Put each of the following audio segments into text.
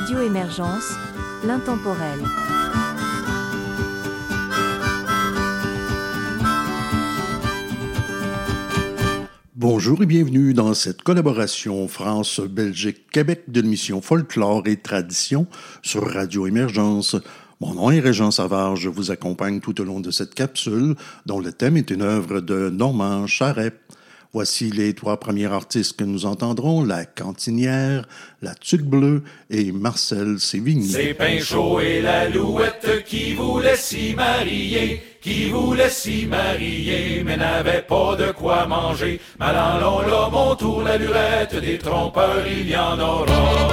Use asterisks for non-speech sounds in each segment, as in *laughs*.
Radio Émergence, l'intemporel. Bonjour et bienvenue dans cette collaboration France-Belgique-Québec de l'émission Folklore et Tradition sur Radio Émergence. Mon nom est Régent Savard, je vous accompagne tout au long de cette capsule dont le thème est une œuvre de Normand Charret. Voici les trois premiers artistes que nous entendrons, la Cantinière, la Tuque Bleue et Marcel Sévigny. C'est Pinchot et la Louette qui voulaient s'y marier, qui voulaient s'y marier, mais n'avaient pas de quoi manger. Malandon, là, mon tour, la lurette, des trompeurs, il y en aura.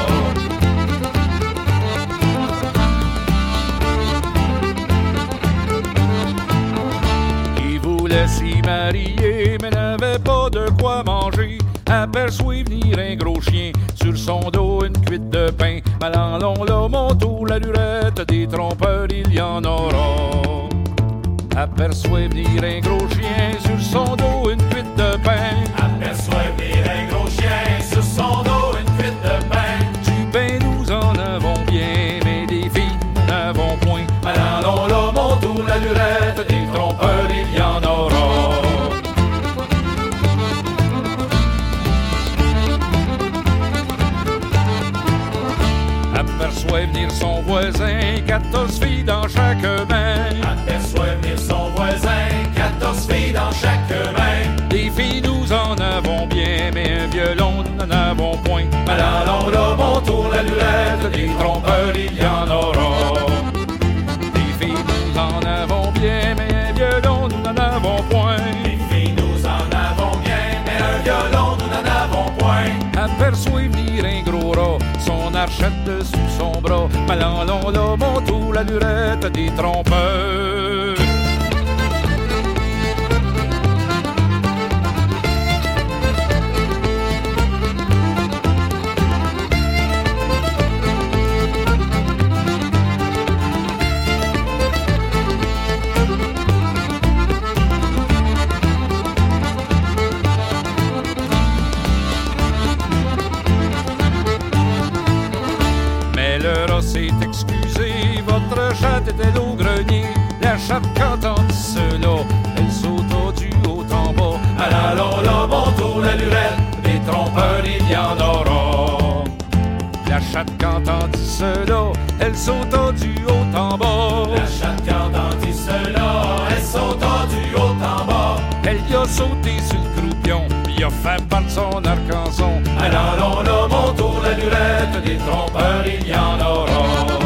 Qui voulaient s'y marier, mais n'avaient pas de quoi manger. Aperçoit venir un gros chien, sur son dos une cuite de pain. Malandon, là, mon tour, la lurette, des trompeurs, il y en aura. Aperçoit venir un gros chien, sur son dos une chaque main. Aperçoit venir son voisin, 14 filles dans chaque main. Des filles, nous en avons bien, mais un violon, nous n'en avons point. Allons là, mon tour, la lurette, des trompeurs, il y en aura. Des filles, nous en avons bien, mais un violon, nous n'en avons point. Des filles, nous en avons bien, mais un violon, nous n'en avons point. Aperçoit venir un gros rat, son archette sous Malandon, là, mon tour, la lurette des trompeurs. Chatte, entendit cela, elle sauta du haut en bas. Allons là, mon tour, la lurette, des trompeurs, il y en aura. La chatte, entendit cela, elle sauta du haut en bas. La chatte, entendit cela, elle sauta du haut en bas. Elle y a sauté sur le croupion, puis a fait part de son arc-en-son. Allons là, mon tour, la lurette, des trompeurs, il y en aura.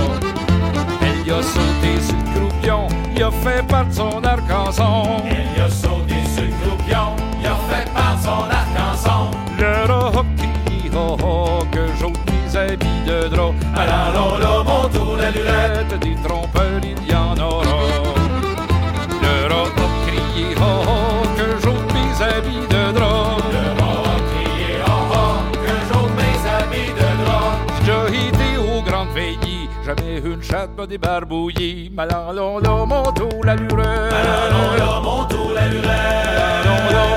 De son. Jamais une chatte m'a débarbouillé. Malandon, là, mon la lurette. Malandon, là, mon la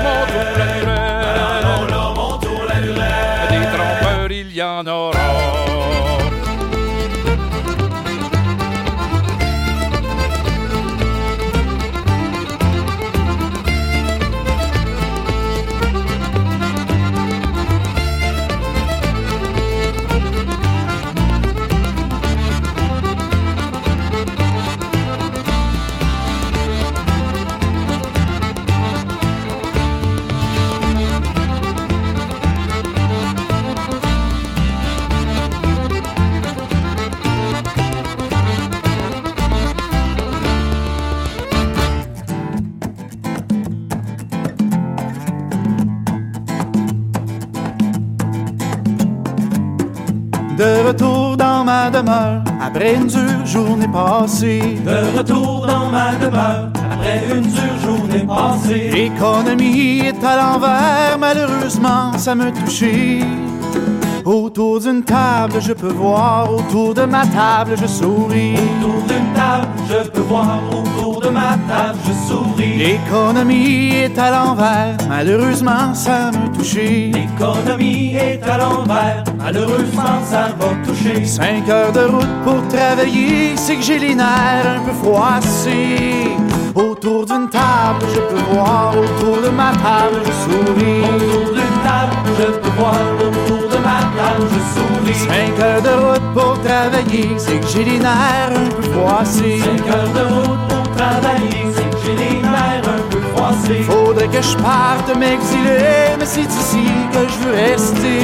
mon tour, la mon tour, la. Des trompeurs, il y en aura. Ma demeure, après une dure journée passée. De retour dans ma demeure, après une dure journée passée. L'économie est à l'envers, malheureusement, ça me touchait. Autour d'une table, je peux voir, autour de ma table, je souris. Autour d'une table, je peux voir, autour de ma table, je souris. L'économie est à l'envers, malheureusement ça me touché. L'économie est à l'envers, malheureusement ça va toucher. Cinq heures de route pour travailler, c'est que j'ai les nerfs un peu froissés. Autour d'une table, je peux voir, autour de ma table, je souris. Autour d'une table, je peux voir, autour de ma table, je souris. Cinq heures de route pour travailler, c'est que j'ai les nerfs un peu froissés. Cinq heures de route pour travailler, c'est que j'ai les nerfs un peu froissés. Je parte m'exiler, mais c'est ici que je veux rester.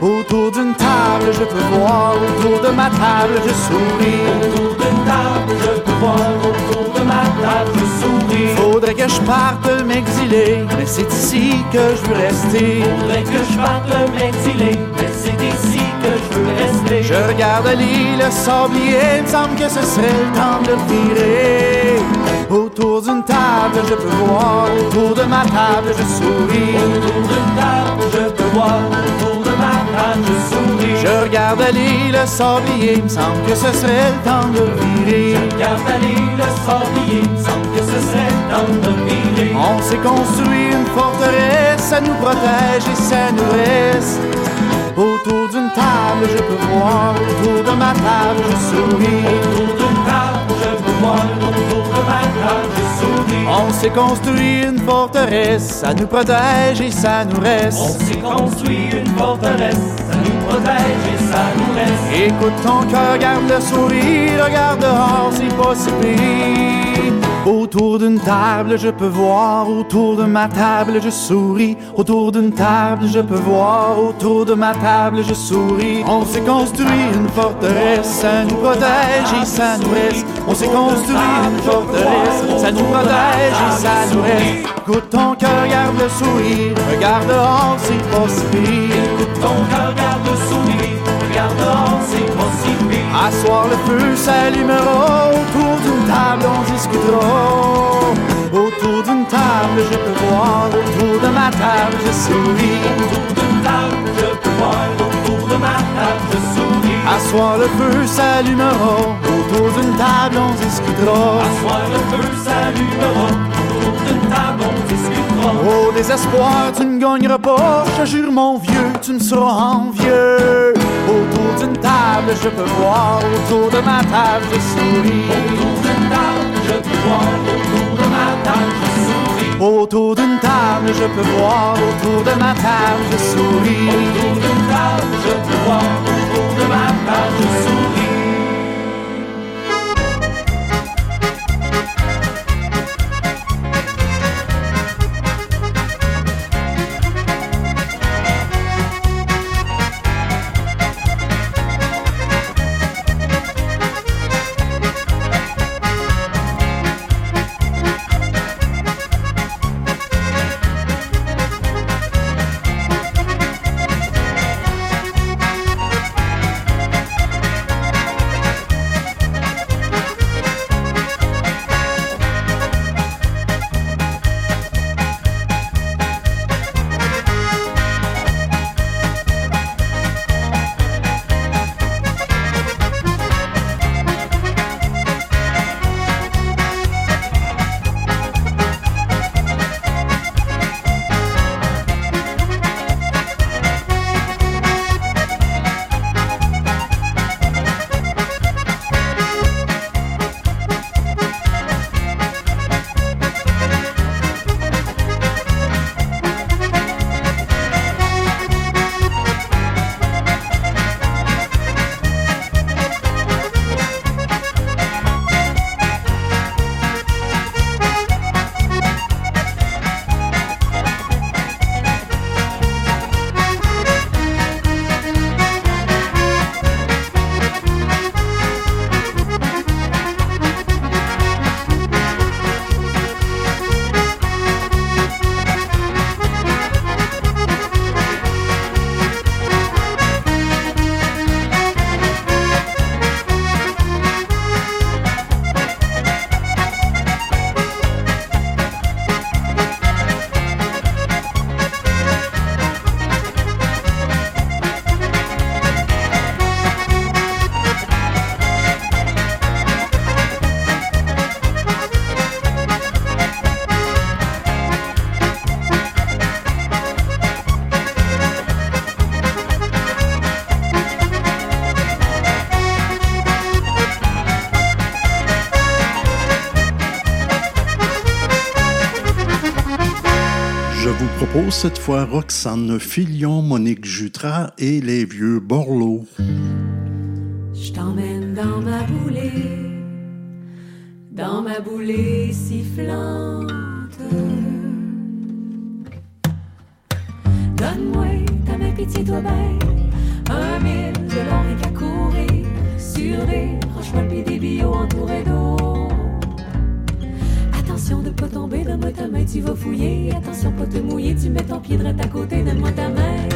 Autour d'une table, je peux voir, autour de ma table, je souris. Autour d'une table, je peux voir, autour de ma table, je souris. Faudrait que je parte m'exiler, mais c'est ici que je veux rester. Faudrait que je parte m'exiler, mais c'est ici que je veux rester. Je regarde l'île sablier, il me semble que ce serait le temps de virer. Autour d'une table, je peux voir, autour de ma table, je souris. Autour d'une table, je peux voir, autour de ma table, je souris. Je regarde l'île sablier, il me semble que ce serait le temps de virer. Regarde aller le sablier, il me semble que ce serait le temps de virer. On s'est construit une forteresse, ça nous protège et ça nous reste. Autour d'une table, je peux voir, autour de ma table, je souris. Autour d'une table, je peux voir, On s'est construit une forteresse, ça nous protège et ça nous On reste. s'est construit une forteresse, ça nous protège et ça nous reste. Écoute ton cœur, garde le sourire, regarde dehors, c'est pas si pire. Autour d'une table, je peux voir, autour de ma table, je souris. Autour d'une table, je peux voir, autour de ma table, je souris. On s'est construit une forteresse, ça nous protège et ça nous reste. On s'est construit une forteresse, ça nous protège et ça nous reste. Écoute ton cœur, garde le sourire, regarde dehors, c'est pas si pire. Écoute ton cœur, garde le sourire, regarde dehors, c'est pas si pire. À soir le feu s'allumera, autour d'une table on discutera. Autour d'une table je peux voir, autour de ma table je souris. Autour d'une table, je peux voir, autour de ma table, je souris. À soir le feu s'allumera, autour d'une table on discutera. À soir, le feu s'allumera, autour d'une table, on discutera. Au désespoir, tu ne gagneras pas, je jure mon vieux, tu me seras envieux. Autour d'une table, je peux voir, autour de ma table, je souris. Autour d'une table, je peux voir, autour de ma table, je souris. Autour d'une table, je peux voir, autour de ma table, je souris. Cette fois Roxane Filion, Monique Jutras et les vieux Borloo. Je t'emmène dans ma boulée, dans ma boulée sifflante. Donne-moi ta main, pitié, toi un mille de long qu'à courir sur des roches des billots entourés d'eau. Pas tomber, donne-moi ta main, tu vas fouiller. Attention pas te mouiller, tu mets ton pied droit à côté, donne-moi ta main.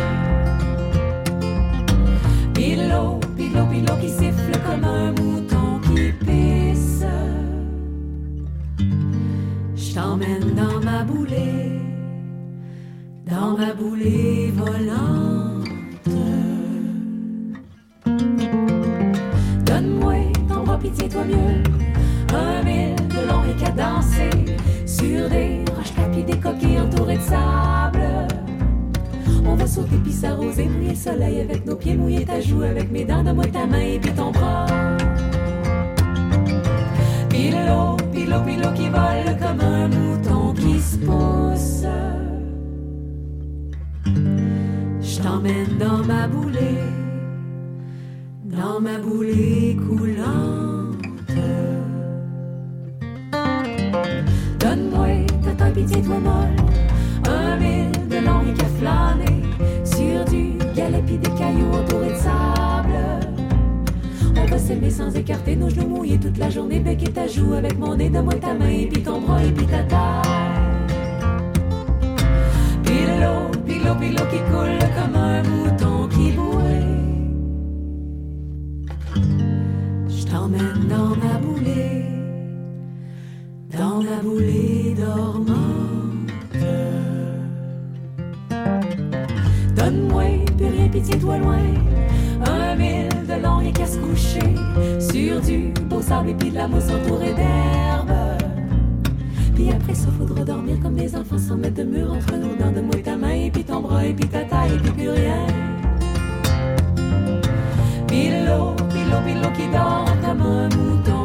Pilo, pilo, pilo qui siffle comme un mouton qui pisse. Je t'emmène dans ma boulée, dans ma boulée volante. Donne-moi ton bras, pitié, toi mieux. Un mille des roches tapis, des coquilles entourées de sable. On va sauter puis s'arroser, mouiller le soleil avec nos pieds, mouiller ta joue avec mes dents, donne-moi ta main et puis ton bras. Pilo, pilo, pilo qui vole comme un mouton qui se pousse. Je t'emmène dans ma boulée, dans ma boulée coulante. Donne-moi ta taille, pitié, toi molle, un mille de long et qu'à flâner sur du galet pis des cailloux entourés de sable. On va s'aimer sans écarter nos genoux mouillés toute la journée, bec et ta joue avec mon nez, donne-moi ta main et puis ton bras et puis ta taille. Pilo, pilo, pilo qui coule comme un mouton qui bouait. Je t'emmène dans ma boulée, dans ma boulée dormante. Donne-moi, plus rien, pitié, toi loin. Un mille de long et qu'à se coucher sur du beau sable et puis de la mousse entourée d'herbe. Puis après ça, faudra dormir comme des enfants sans mettre de mur entre nos dents. De moi ta main et puis ton bras et puis ta taille et puis plus rien. Pilo, pilo, pilo qui dort comme un mouton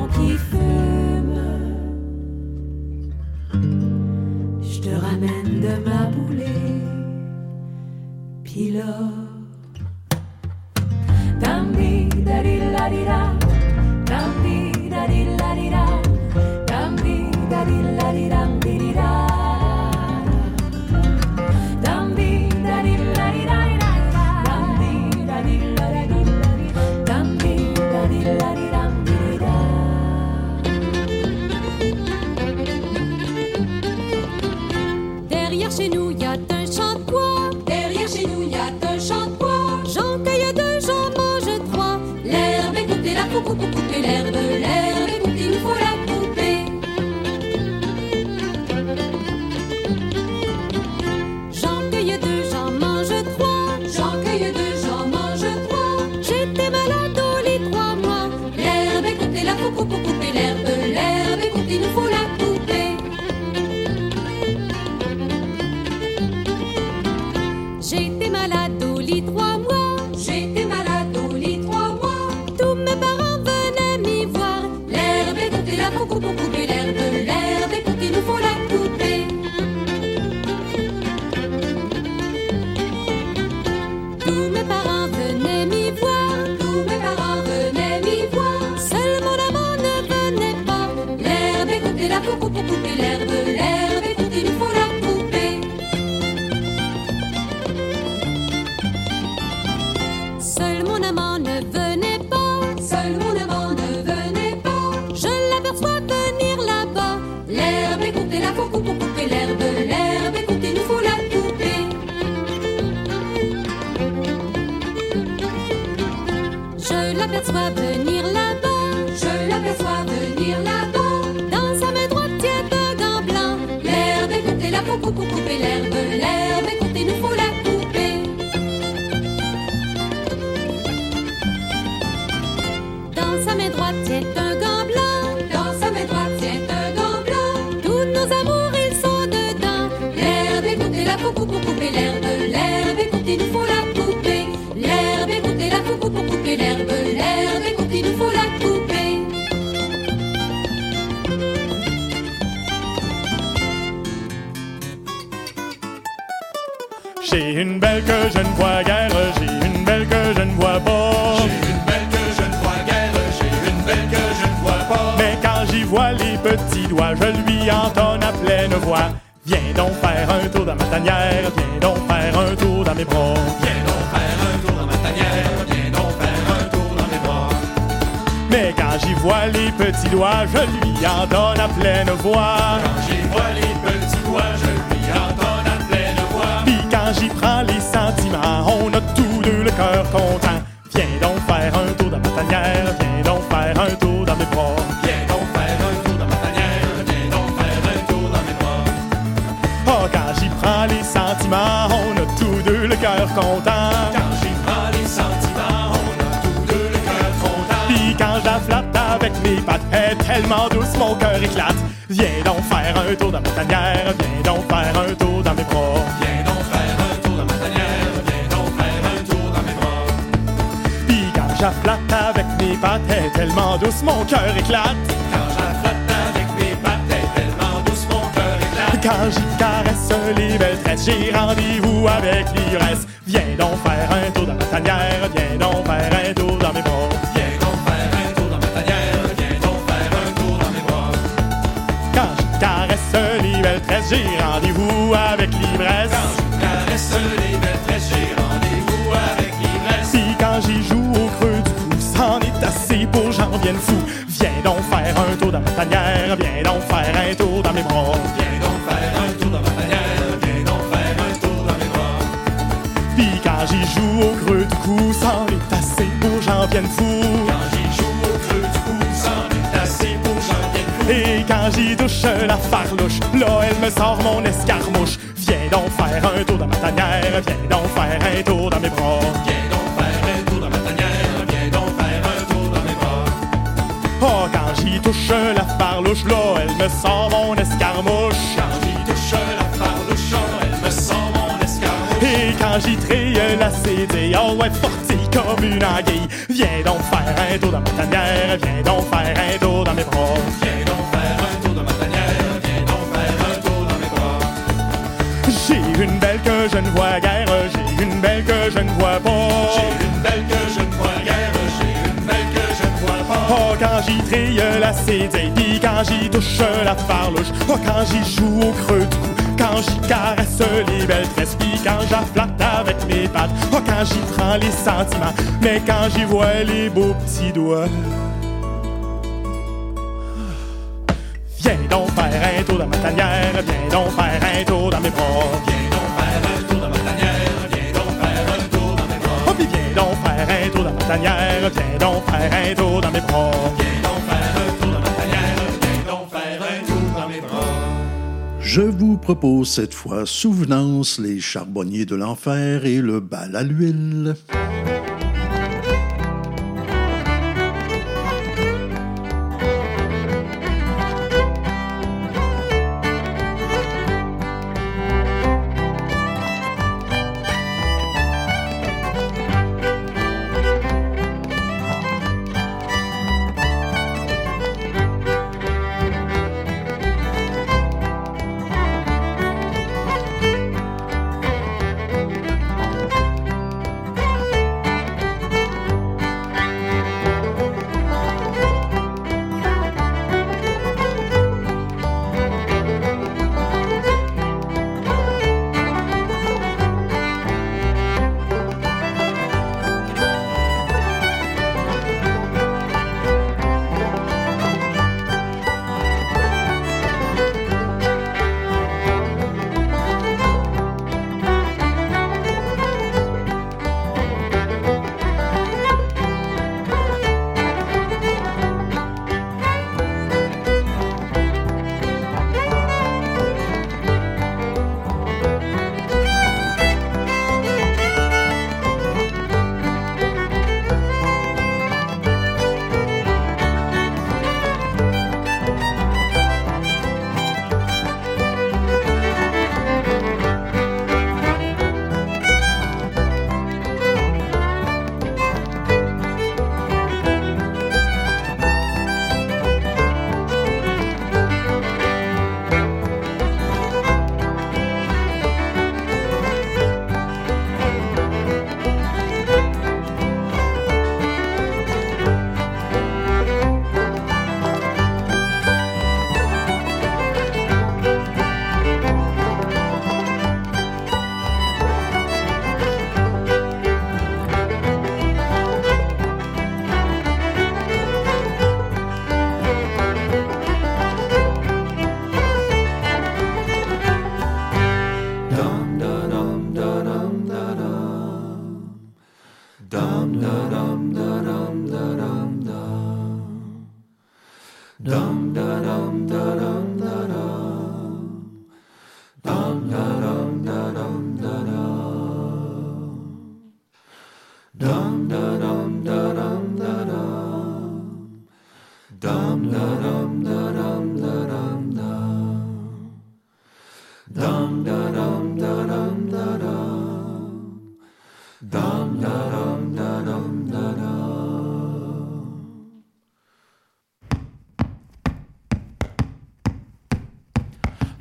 ma boulée. Puis tanière, viens donc faire un tour dans mes bras. Viens donc faire un tour dans ma tanière, viens donc faire un tour dans mes bras. Mais quand j'y vois les petits doigts, je lui entonne à pleine voix. Quand j'y vois les petits doigts, je lui entonne à pleine voix. Puis quand j'y prends les sentiments, on a tous deux le cœur content. Viens donc faire un tour dans ma tanière, viens donc faire un tour dans mes bras. Cœur content. Quand j'y prends les sentiments, on a tous deux le cœur content. Puis quand je la flatte avec mes pattes, elle est tellement douce, mon cœur éclate. Viens donc faire un tour dans ma tanière, viens donc faire un tour dans mes bras. Viens donc faire un tour dans ma tanière, viens donc faire un tour dans mes bras. Puis quand je la flatte avec mes pattes, elle est tellement douce, mon cœur éclate. Quand j'y caresse les belles tresses, j'ai rendez-vous avec l'ivresse. Viens donc faire un tour dans ma tanière, viens donc faire un tour dans mes bras. Viens donc faire un tour dans ma tanière, viens donc faire un tour dans mes bras. Quand j'y caresse les belles tresses, j'ai rendez-vous avec l'ivresse. Quand je caresse les belles tresses, j'ai rendez-vous avec l'ivresse. Si quand j'y joue au creux du cou, c'en est assez pour j'en vienne fou. Viens donc faire un tour dans ma tanière, viens donc faire un tour dans mes bras. Fou. Quand j'y joue au creux du pour j'en. Et quand j'y touche la farlouche, là elle me sort mon escarmouche. Viens donc faire un tour dans ma tanière, viens donc faire un tour dans mes bras. Viens donc faire un tour dans ma tanière, viens donc faire un tour dans mes bras. Oh, quand j'y touche la farlouche, là elle me sort mon escarmouche. Quand j'y touche la farlouche, elle me sent mon escarmouche. Et quand j'y trille la CD, oh ouais, forti comme une anguille. Viens donc faire un tour dans ma tanière, viens donc faire un tour dans mes bras. Viens donc faire un tour dans ma tanière, viens donc faire un tour dans mes bras. J'ai une belle que je ne vois guère, j'ai une belle que je ne vois pas. J'ai une belle que je ne vois guère, j'ai une belle que je ne vois pas. Oh, quand j'y trille la CD, puis quand j'y touche la farlouche, oh, quand j'y joue au creux du cou, quand j'y caresse les belles tresses, puis quand j'afflatte avec mes pattes, oh, quand j'y prends les sentiments, mais quand j'y vois les beaux petits doigts. Viens donc faire un tour dans ma tanière, viens donc faire un tour dans mes bras. Viens donc faire un tour dans ma tanière, viens donc faire un tour dans mes bras. Oh, viens donc faire un tour dans ma tanière, viens donc faire un tour dans mes bras. Je vous propose cette fois Souvenance, les charbonniers de l'enfer et le bal à l'huile.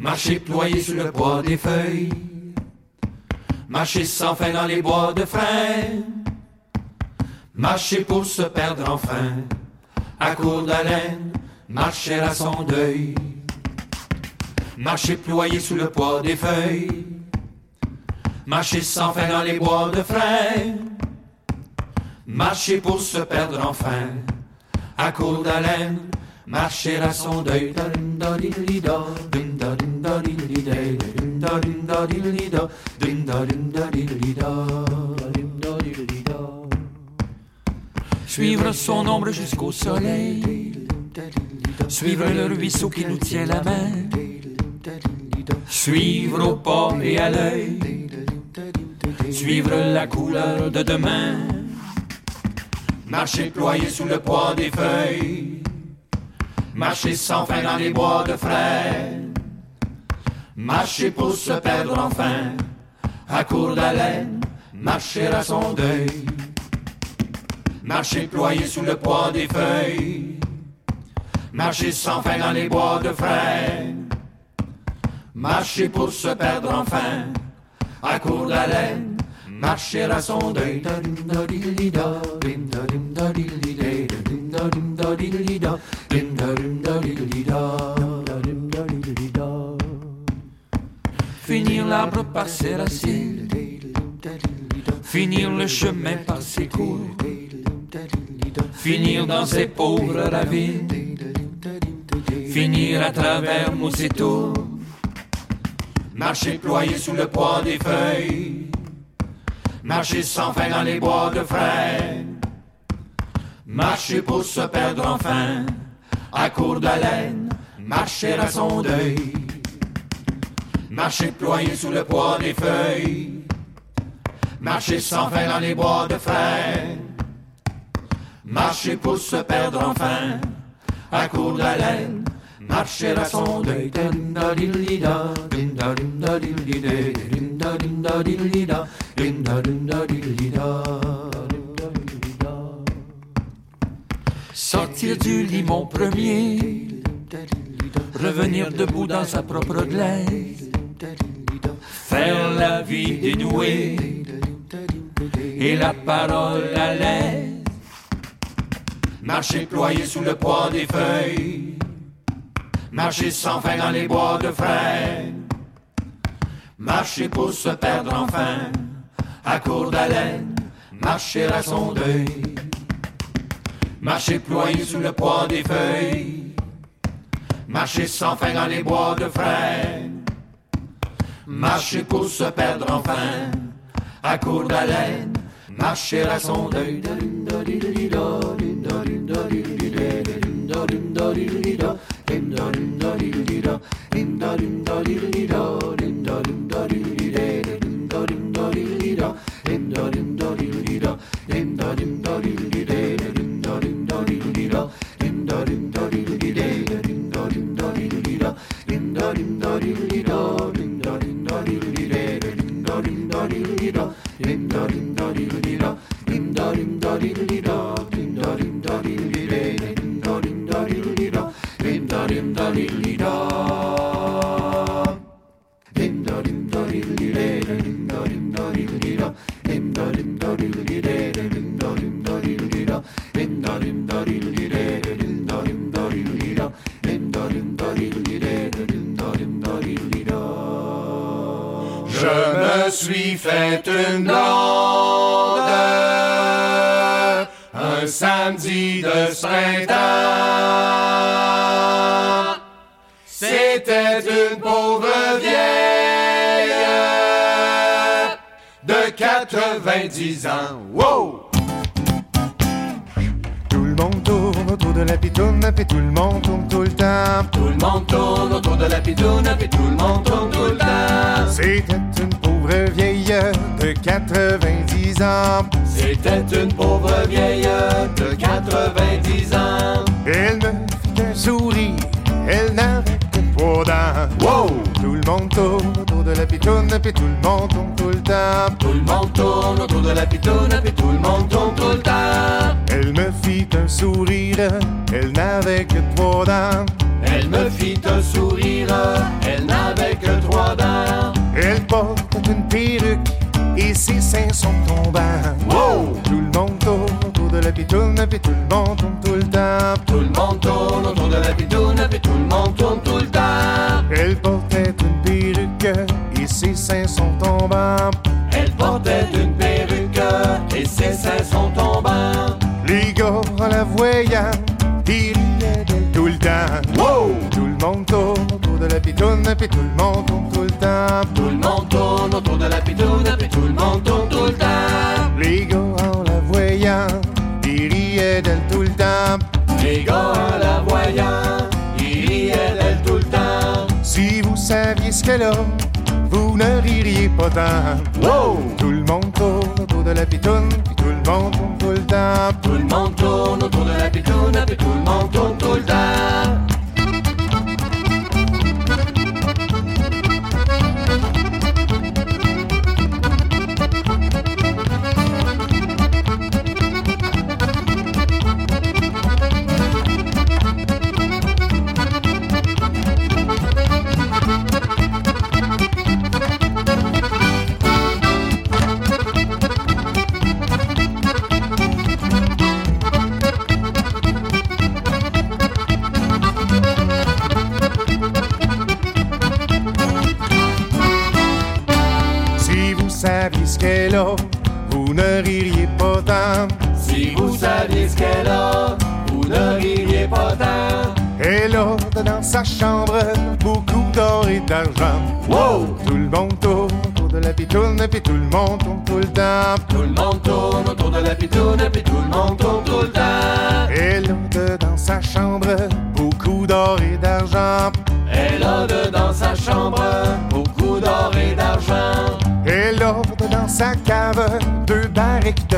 Marcher ployé sous le poids des feuilles. Marcher sans fin dans les bois de frein. Marcher pour se perdre enfin. À court d'haleine, marcher à son deuil. Marcher ployé sous le poids des feuilles. Marcher sans fin dans les bois de frein. Marcher pour se perdre enfin. À court d'haleine, marcher à son deuil. Suivre son ombre jusqu'au soleil. Suivre le ruisseau qui nous tient la main. Suivre au pas et à l'œil. Suivre la couleur de demain. Marcher ployé sous le poids des feuilles. Marcher sans fin dans les bois de frêne. Marcher pour se perdre enfin. À court d'haleine. Marcher à son deuil. Marcher ployé sous le poids des feuilles. Marcher sans fin dans les bois de frêne. Marcher pour se perdre enfin. À court d'haleine. Marcher à son deuil. L'arbre par ses racines. Finir le chemin par ses cours. Finir dans ses pauvres ravines. Finir à travers tours. Marcher ployé sous le poids des feuilles. Marcher sans fin dans les bois de frêne. Marcher pour se perdre enfin. À court d'haleine. Marcher à son deuil. Marcher ployé sous le poids des feuilles. Marcher sans fin dans les bois de frêne. Marcher pour se perdre enfin. À court d'haleine. Marcher à son deuil. Sortir du lit mon premier. Revenir debout dans sa propre glaise. Faire la vie dénouée. Et la parole à l'aise. Marcher ployé sous le poids des feuilles. Marcher sans fin dans les bois de frêne. Marcher pour se perdre enfin. À court d'haleine. Marcher à son deuil. Marcher ployé sous le poids des feuilles. Marcher sans fin dans les bois de frêne. Marcher pour se perdre enfin. À court d'haleine. Marcher à son deuil. Je me 90 ans. Wow! Tout le monde tourne autour de la pitoune, puis tout le monde tourne tout le temps. Tout le monde tourne autour de la pitoune, puis tout le monde tourne tout le temps. C'était une pauvre vieille de 90 ans. C'était une pauvre vieille de 90 ans. Elle me fit un sourire, elle n'avait que trois dents. Wow! Tout le monde tourne autour de la pitoune, puis tout le la pitoune, puis tout le monde tourne tout le temps. Elle me fit un sourire, elle n'avait que trois dents. Puis tout le monde tourne tout le temps. Tout le monde tourne autour de la pitoune, puis tout le monde tourne tout le temps. Les gars, en la voyant, ils riaient d'elle tout le temps. Les gars en la voyant, ils riaient d'elle tout le temps. Si vous saviez ce qu'elle a, vous ne ririez pas tant. Wow! Tout le monde tourne autour de la pitoune, puis tout le monde tourne tout le temps. Tout le monde tourne autour de la pitoune, puis tout le monde tourne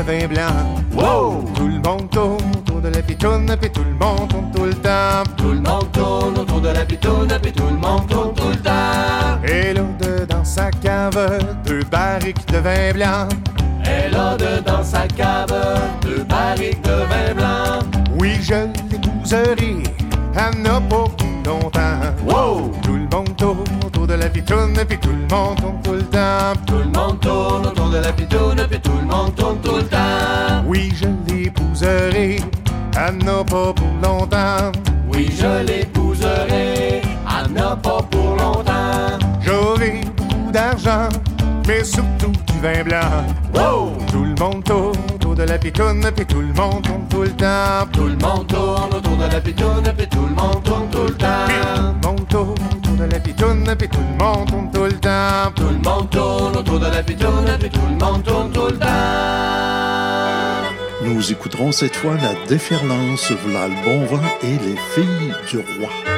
vin blanc. Wow! Tout le monde tourne autour de la pitoune, puis tout le monde tourne tout le temps. Tout le monde tourne autour de la pitoune, puis tout le monde tourne tout le temps. Elle a dans sa cave deux barriques de vin blanc. Elle a dans sa cave deux barriques de vin blanc. Oui, je l'épouserai, elle n'a pas plus longtemps. Wow! Tout le monde tourne autour de la pitoune, puis tout le monde tourne tout le temps. Tout le monde tourne autour de la pitoune, puis tout le monde tourne tout le temps. Elle n'a pas pour longtemps. Oui, je l'épouserai, elle n'a pas pour longtemps. J'aurai beaucoup d'argent, mais surtout du vin blanc. Wow! Tout le monde tourne autour de la pitoune, puis tout le monde tourne tout le temps. Tout le monde tourne autour de la pitoune, puis tout le monde tourne tout le temps. tout le monde tourne autour de la pitoune, puis tout le monde tourne tout le temps. Tout le monde tourne autour de la pitoune, puis tout le monde tourne tout le temps. Nous écouterons cette fois la déferlance, v'là le et les filles du roi.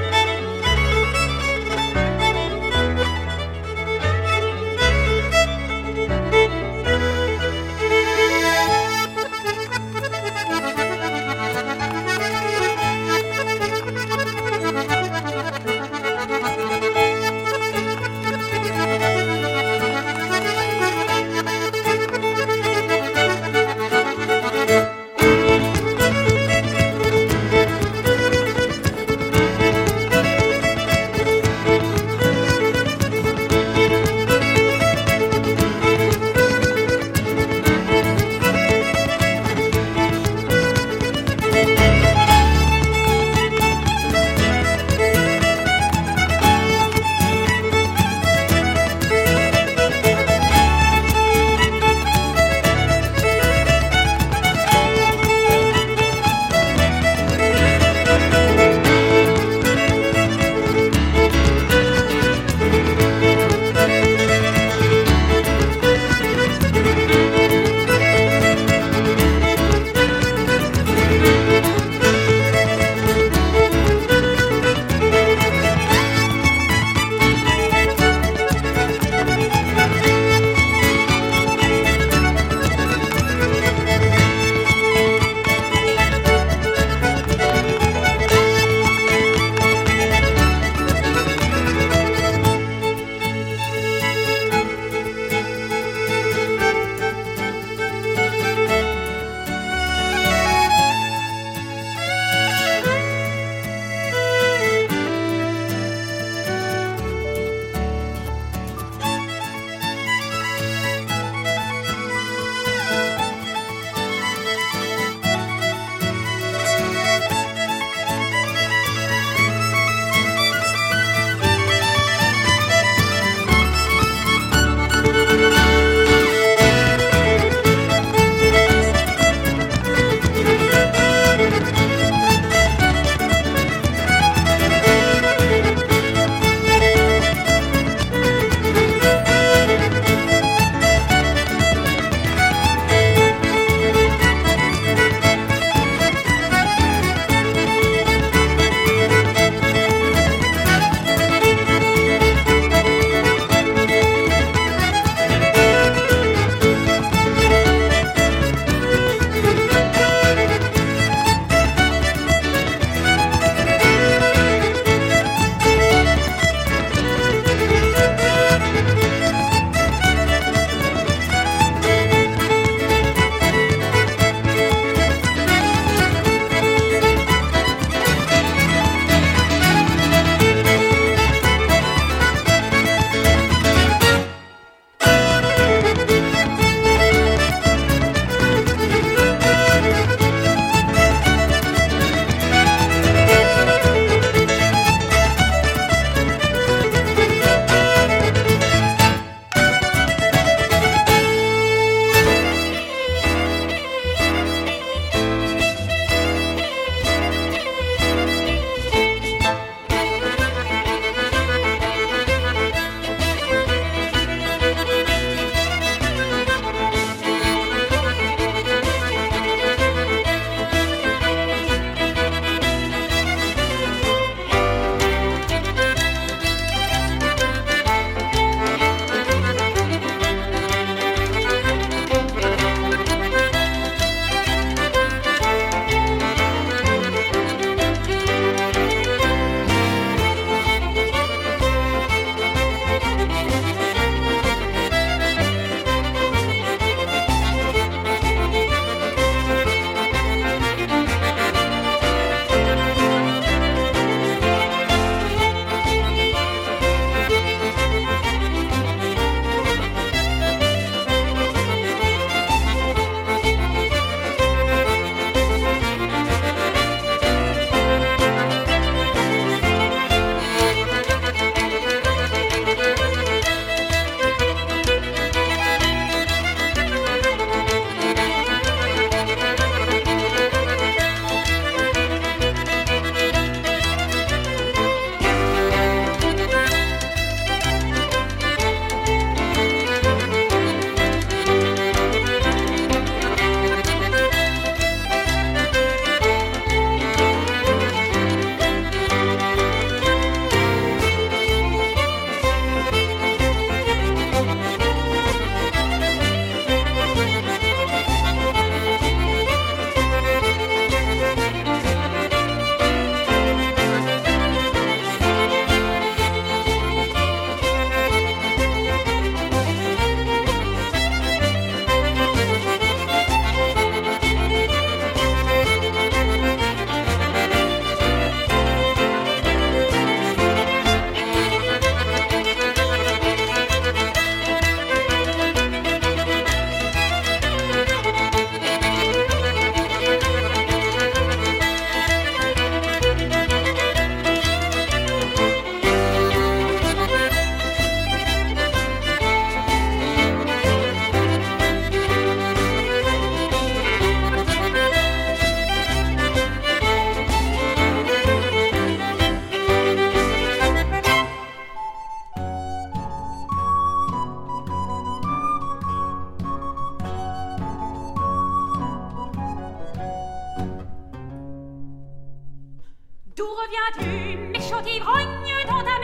lasciati ogni totale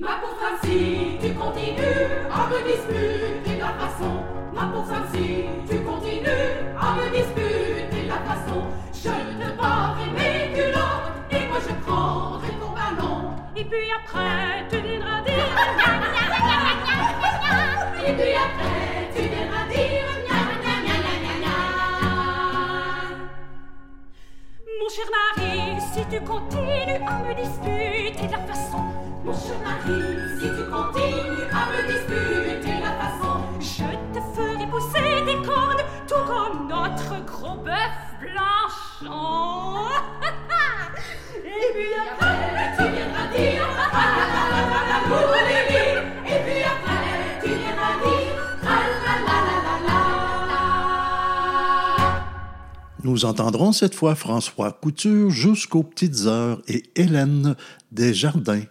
Ma pauvre femme, si tu continues à me disputer la façon, ma pauvre tu continues à me disputer la façon, je te mes culottes et moi je prendrai ton ballon. Et puis après, tu viendras dire. *laughs* Et puis après, tu continues à me disputer la façon, Mon mari, si tu continues à me disputer la façon, je te ferai pousser des cornes, tout comme notre gros bœuf blanchon. Et puis après, tu viendras dire ah la la la la Nous entendrons cette fois François Couture jusqu'aux petites heures et Hélène Desjardins.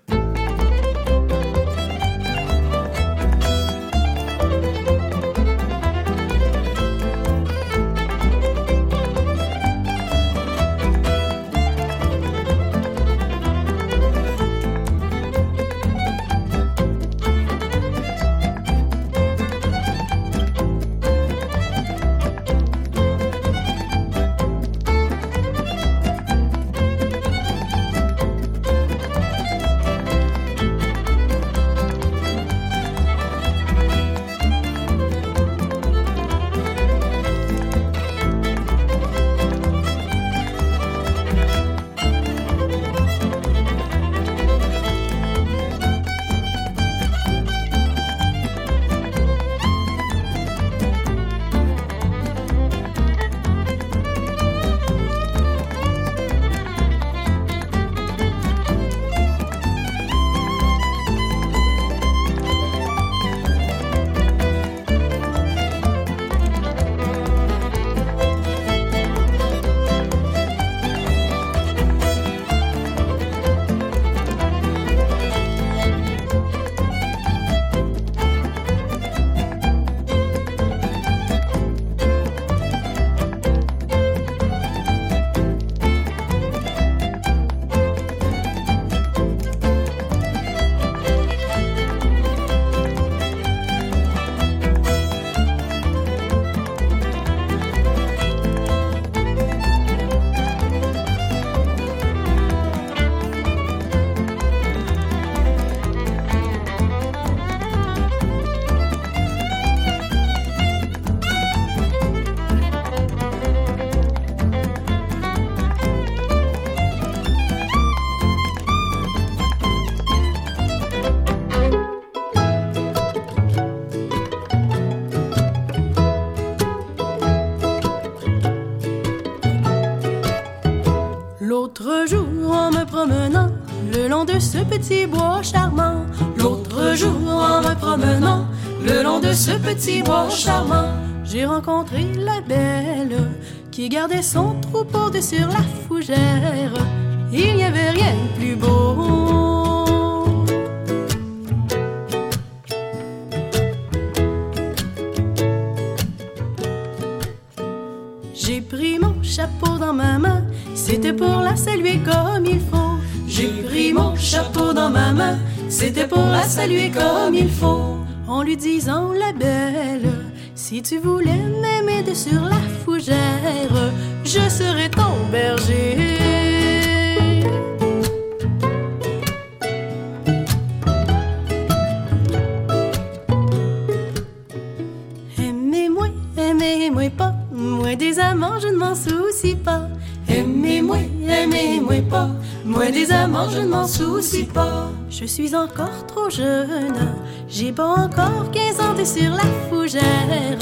Ce petit bois charmant, j'ai rencontré la belle qui gardait son troupeau de sur la fougère. Il n'y avait rien de plus beau. J'ai pris mon chapeau dans ma main, c'était pour la saluer comme il faut. J'ai pris mon chapeau dans ma main, c'était pour la saluer comme il faut en lui disant la belle, si tu voulais m'aimer sur la fougère, je serais ton berger. Aimez-moi, aimez-moi pas, moi des amants je ne m'en soucie pas. Aimez-moi, aimez-moi pas, moi des amants je ne m'en soucie pas. Je suis encore trop jeune j'ai pas encore 15 ans, t'es sur la fougère.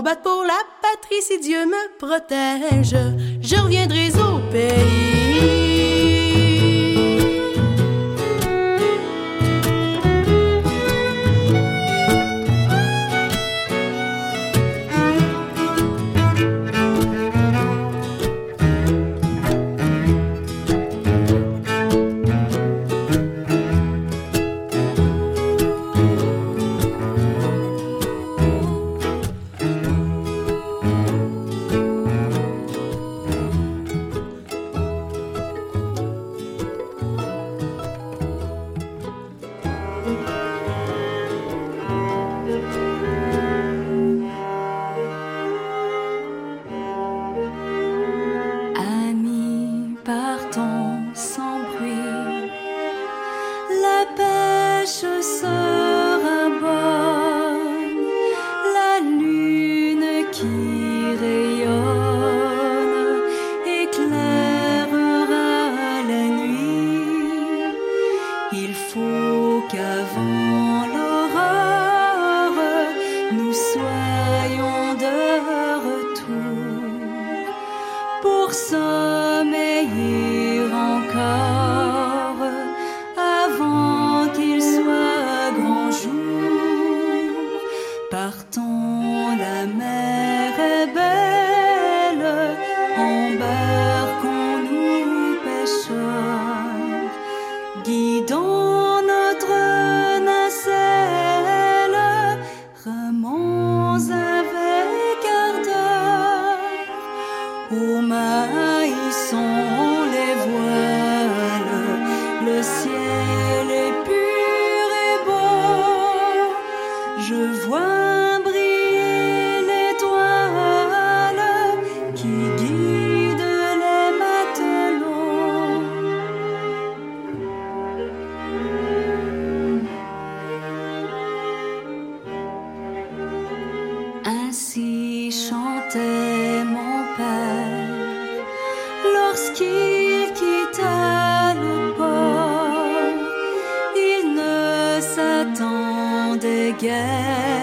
combattre pour la patrie si Dieu me protège. Je reviendrai au Ainsi chantait mon père lorsqu'il quitta le port. Il ne s'attendait guère.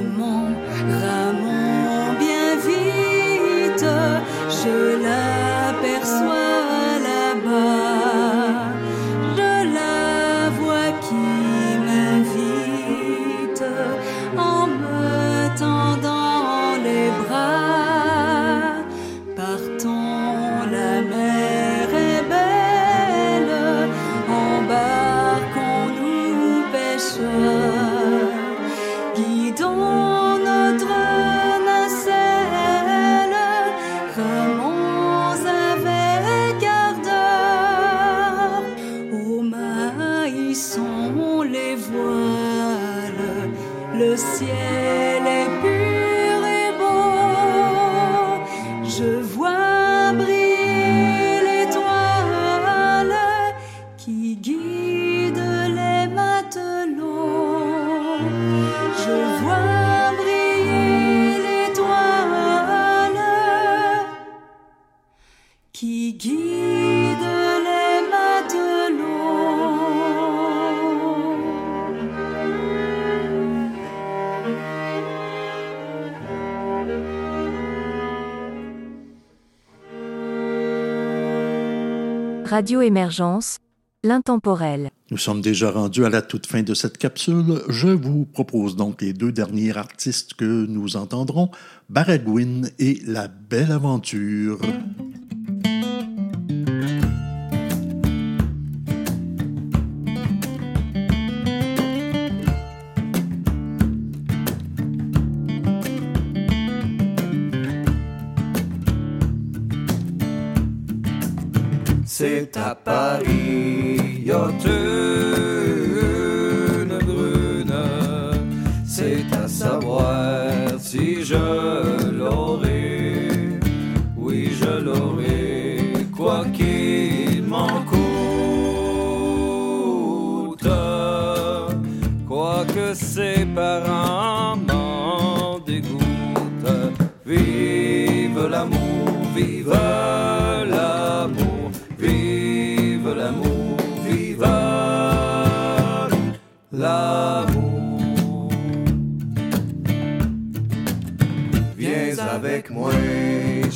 autrement. Radio Émergence, l'intemporel. Nous sommes déjà rendus à la toute fin de cette capsule. Je vous propose donc les deux derniers artistes que nous entendrons, Baragouin et La Belle Aventure. C'est à Paris, une brune. C'est à savoir si je l'aurai. Oui, je l'aurai, quoi qu'il m'en coûte. Quoique ses parents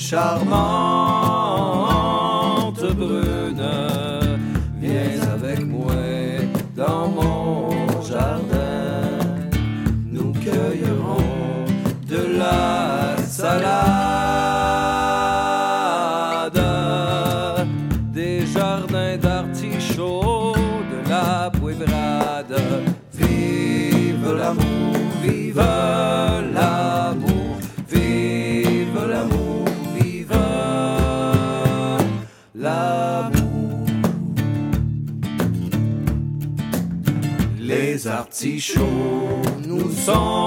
charmante artichauts nous sont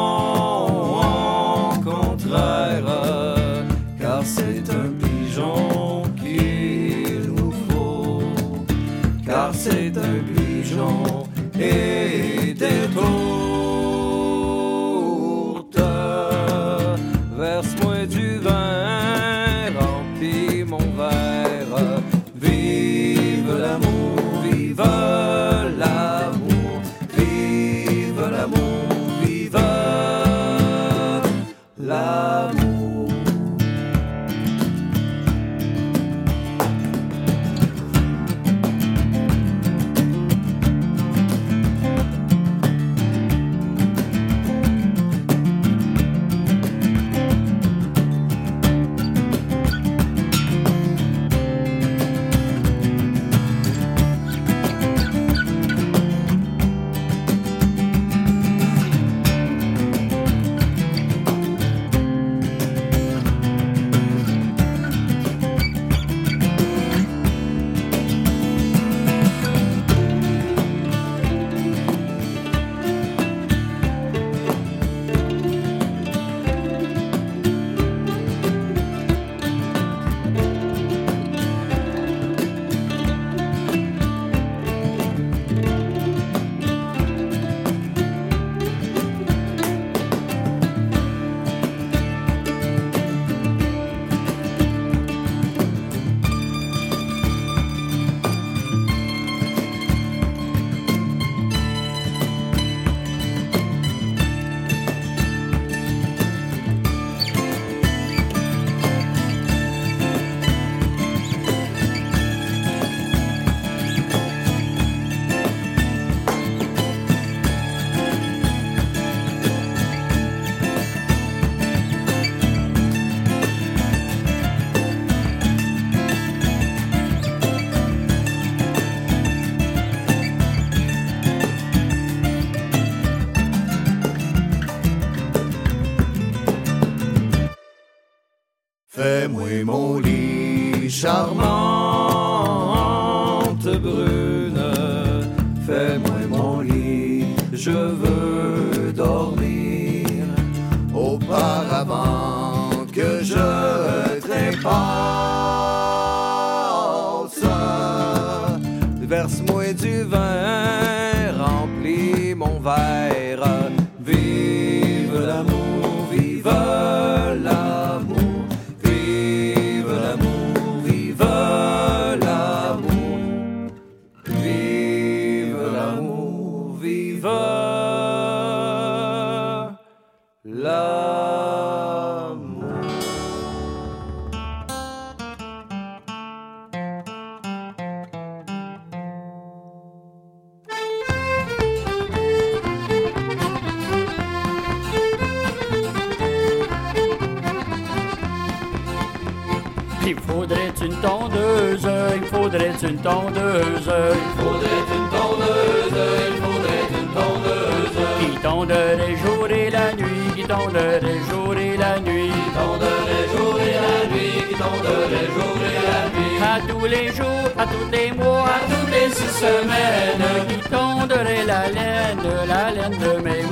tondeuse. Il faudrait une tondeuse, il faudrait une tondeuse. Qui tonderait jour et la nuit, qui tonderait jour et la nuit. Qui tonderait jour et la nuit, qui tonderait jour et la nuit. À tous les jours, à tous les mois, à toutes les six semaines. Qui tonderait la laine, la laine de mes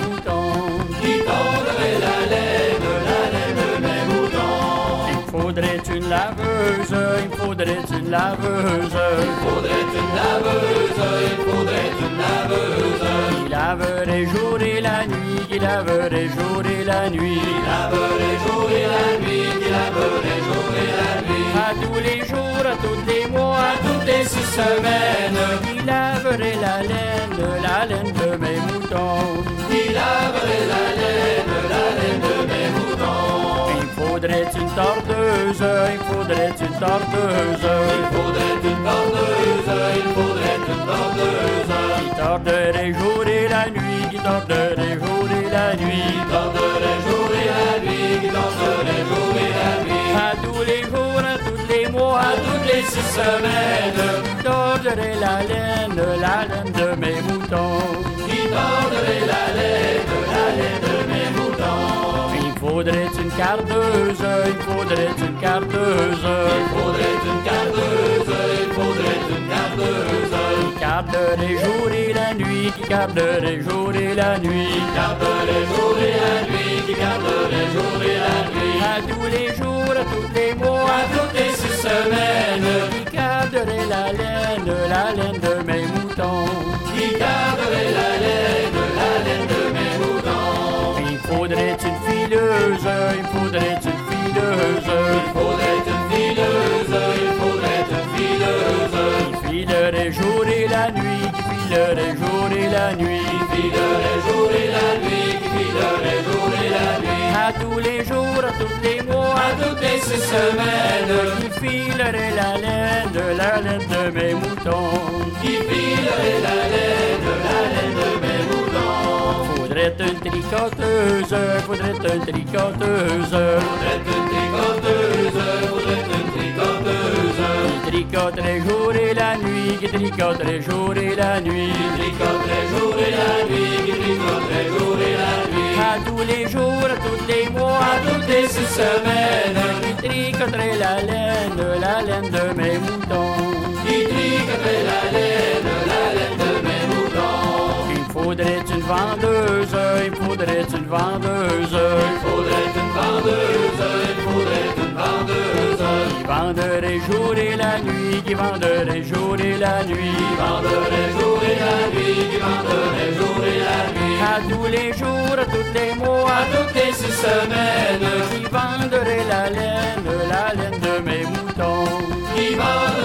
laveuse, il faudrait une laveuse. Il faudrait une laveuse, il faudrait une laveuse. Qui laverait jour et la nuit, qui laverait jour et la nuit. Qui laverait jour et la nuit, qui laverait jour et la nuit. À tous les jours, à tous les mois, à toutes les six semaines. Qui laverait la laine, la laine de mes moutons. Qui laverait la laine, la laine de mes moutons. Il faudrait une tordeuse, il faudrait une tordeuse. Il faudrait une tordeuse, il faudrait une tordeuse. Qui torderait jour et la nuit, qui torderait jour et la nuit. Qui torderait jour et la nuit, qui torderait jour et la nuit. À tous les jours, à tous les mois, à toutes les six semaines. Qui torderait la laine, la laine de mes moutons. Qui torderait la laine, la laine de mes moutons. Il faudrait une cardeuse, il faudrait une cardeuse. Il faudrait une cardeuse, il faudrait une cardeuse. Qui garderait jour et la nuit, qui garderait jour et la nuit. Qui garderait jour et la nuit, qui garderait jour et la nuit. À tous les jours, à tous les mois, à toutes les six semaines. Qui garderait la laine, la laine de mes moutons. Il faudrait une fileuse. Il faudrait une fileuse, il faudrait une fileuse. Qui filerait jour et la nuit, qui filerait jour et la nuit. Qui filerait jour et la nuit, qui filerait jour et la nuit. À tous les jours, à tous les mois, à toutes les six semaines. Qui filerait la laine, la laine de mes moutons. Qui filerait la laine, la laine de Faudrait une tricoteuse, faudrait une tricoteuse. Faudrait une tricoteuse, faudrait une tricoteuse. Qui tricoterait jour et la nuit, qui tricoterait jour et la nuit. Qui tricoterait jour et la nuit, qui tricoterait jour et la nuit. À tous les jours, à tous les mois, à toutes les six semaines. Qui tricoterait la laine, la laine de mes moutons. Qui tricoterait la laine, la laine faudrait une vendeuse, il faudrait une vendeuse. Il faudrait une vendeuse, il faudrait une vendeuse. Qui vendrait jour et la nuit, qui vendrait jour et la nuit. Qui vendrait jour et la nuit, qui vendrait jour et la nuit. À tous les jours, à tous les mois, à toutes les six semaines. Qui vendrait la laine, la laine de mes moutons. Qui vendrait